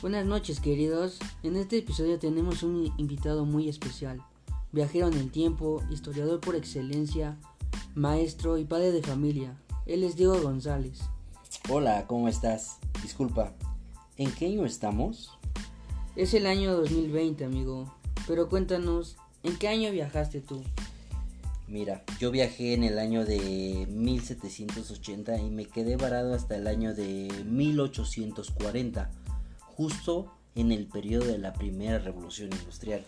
Buenas noches queridos, en este episodio tenemos un invitado muy especial, viajero en el tiempo, historiador por excelencia, maestro y padre de familia. Él es Diego González. Hola, ¿cómo estás? Disculpa, ¿en qué año estamos? Es el año 2020 amigo, pero cuéntanos, ¿en qué año viajaste tú? Mira, yo viajé en el año de 1780 y me quedé varado hasta el año de 1840, justo en el periodo de la primera revolución industrial.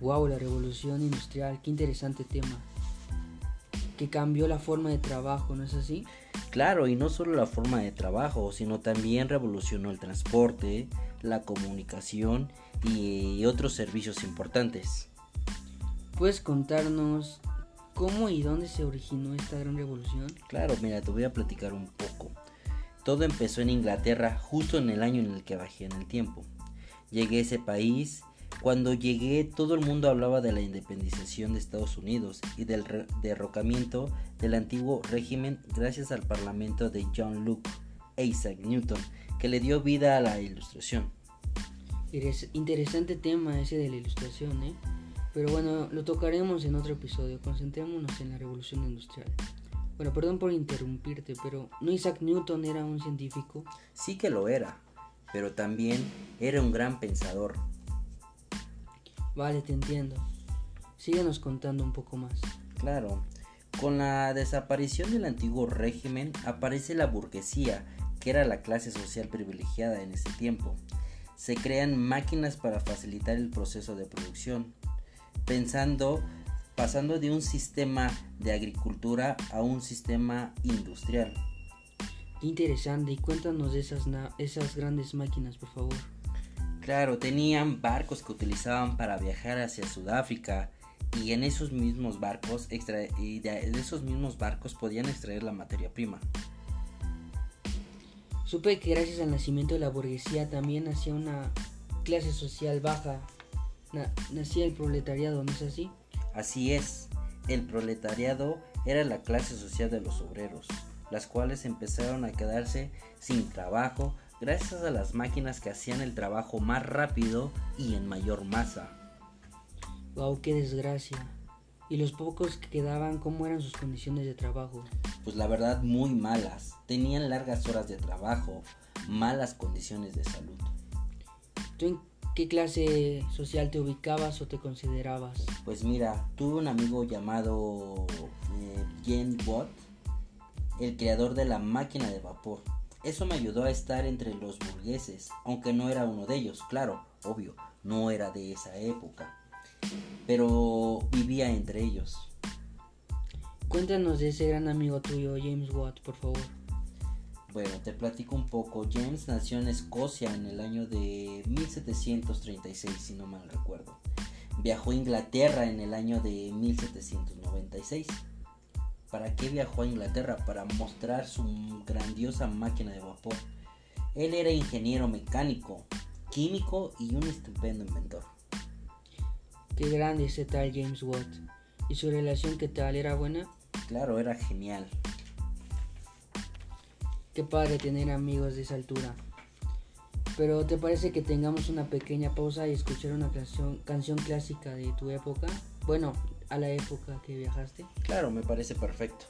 Wow, la revolución industrial, qué interesante tema. Que cambió la forma de trabajo, ¿no es así? Claro, y no solo la forma de trabajo, sino también revolucionó el transporte, la comunicación y otros servicios importantes. ¿Puedes contarnos ¿Cómo y dónde se originó esta gran revolución? Claro, mira, te voy a platicar un poco. Todo empezó en Inglaterra justo en el año en el que bajé en el tiempo. Llegué a ese país. Cuando llegué todo el mundo hablaba de la independización de Estados Unidos y del derrocamiento del antiguo régimen gracias al parlamento de John Locke e Isaac Newton, que le dio vida a la ilustración. Interesante tema ese de la ilustración, ¿eh? Pero bueno, lo tocaremos en otro episodio. Concentrémonos en la revolución industrial. Bueno, perdón por interrumpirte, pero ¿no Isaac Newton era un científico? Sí que lo era, pero también era un gran pensador. Vale, te entiendo. Síguenos contando un poco más. Claro, con la desaparición del antiguo régimen aparece la burguesía, que era la clase social privilegiada en ese tiempo. Se crean máquinas para facilitar el proceso de producción pensando, pasando de un sistema de agricultura a un sistema industrial. Qué interesante, y cuéntanos de esas, esas grandes máquinas, por favor. Claro, tenían barcos que utilizaban para viajar hacia Sudáfrica y en esos mismos barcos y de esos mismos barcos podían extraer la materia prima. Supe que gracias al nacimiento de la burguesía también hacía una clase social baja nacía el proletariado, ¿no es así? Así es, el proletariado era la clase social de los obreros, las cuales empezaron a quedarse sin trabajo gracias a las máquinas que hacían el trabajo más rápido y en mayor masa. Wow, qué desgracia. ¿Y los pocos que quedaban, cómo eran sus condiciones de trabajo? Pues la verdad muy malas. Tenían largas horas de trabajo, malas condiciones de salud. ¿Tú qué clase social te ubicabas o te considerabas? Pues mira, tuve un amigo llamado eh, James Watt, el creador de la máquina de vapor. Eso me ayudó a estar entre los burgueses, aunque no era uno de ellos, claro, obvio, no era de esa época, pero vivía entre ellos. Cuéntanos de ese gran amigo tuyo, James Watt, por favor. Bueno, te platico un poco. James nació en Escocia en el año de 1736, si no mal recuerdo. Viajó a Inglaterra en el año de 1796. ¿Para qué viajó a Inglaterra? Para mostrar su grandiosa máquina de vapor. Él era ingeniero mecánico, químico y un estupendo inventor. Qué grande ese tal James Watt. ¿Y su relación qué tal? ¿Era buena? Claro, era genial. Qué padre tener amigos de esa altura. Pero ¿te parece que tengamos una pequeña pausa y escuchar una canción, canción clásica de tu época? Bueno, a la época que viajaste. Claro, me parece perfecto.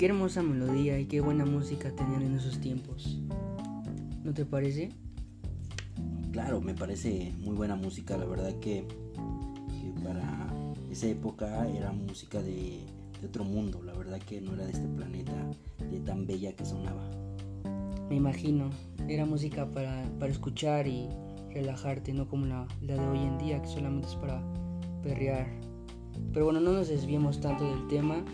Qué hermosa melodía y qué buena música tenían en esos tiempos. ¿No te parece? Claro, me parece muy buena música, la verdad que, para esa época era música de, otro mundo, la verdad que no era de este planeta, de tan bella que sonaba. Me imagino, era música para, para escuchar y relajarte, no como la, la de hoy en día que solamente es para perrear. Pero bueno, no nos desviemos tanto del tema.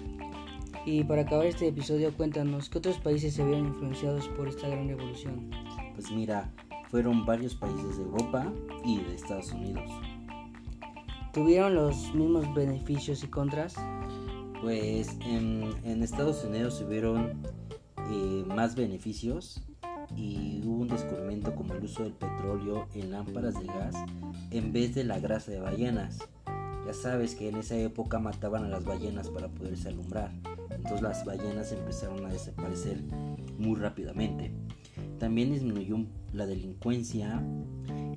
Y para acabar este episodio, cuéntanos, ¿qué otros países se vieron influenciados por esta gran revolución? Pues mira, fueron varios países de Europa y de Estados Unidos. ¿Tuvieron los mismos beneficios y contras? Pues en, Estados Unidos hubieron eh, más beneficios y hubo un descubrimiento como el uso del petróleo en lámparas de gas en vez de la grasa de ballenas. Ya sabes que en esa época mataban a las ballenas para poderse alumbrar. Entonces las ballenas empezaron a desaparecer muy rápidamente. También disminuyó la delincuencia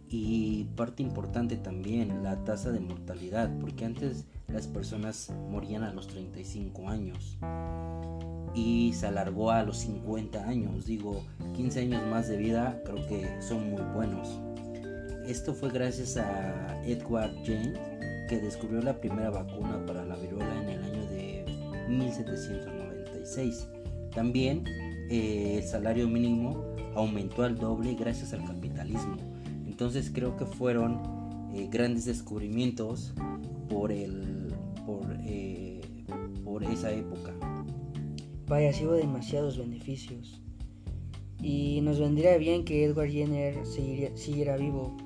y parte importante también la tasa de mortalidad, porque antes las personas morían a los 35 años y se alargó a los 50 años. Digo, 15 años más de vida creo que son muy buenos. Esto fue gracias a Edward Jenner que descubrió la primera vacuna para la viruela en 1796. También eh, el salario mínimo aumentó al doble gracias al capitalismo. Entonces creo que fueron eh, grandes descubrimientos por, el, por, eh, por esa época. Vaya, sí hubo demasiados beneficios. Y nos vendría bien que Edward Jenner siguiera, vivo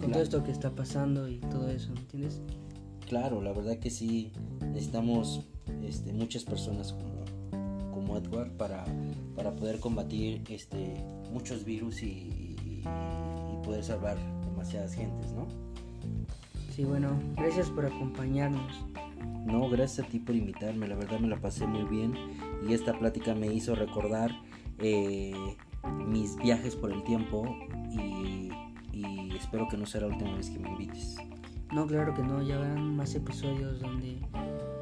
con todo esto que está pasando y todo eso, ¿entiendes? Claro, la verdad que sí necesitamos este, muchas personas como, como Edward para, para poder combatir este, muchos virus y, poder salvar demasiadas gentes, ¿no? Sí, bueno, gracias por acompañarnos. No, gracias a ti por invitarme, la verdad me la pasé muy bien y esta plática me hizo recordar eh, mis viajes por el tiempo y, y espero que no sea la última vez que me invites. No, claro que no, ya habrán más episodios donde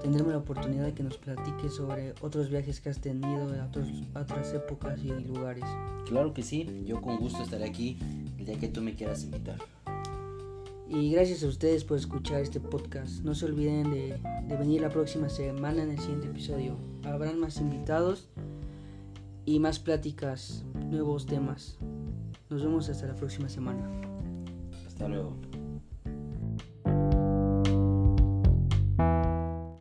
tendremos la oportunidad de que nos platiques sobre otros viajes que has tenido a, otras épocas y lugares. Claro que sí, yo con gusto estaré aquí el día que tú me quieras invitar. Y gracias a ustedes por escuchar este podcast. No se olviden de, de venir la próxima semana en el siguiente episodio. Habrán más invitados y más pláticas, nuevos temas. Nos vemos hasta la próxima semana. Hasta luego.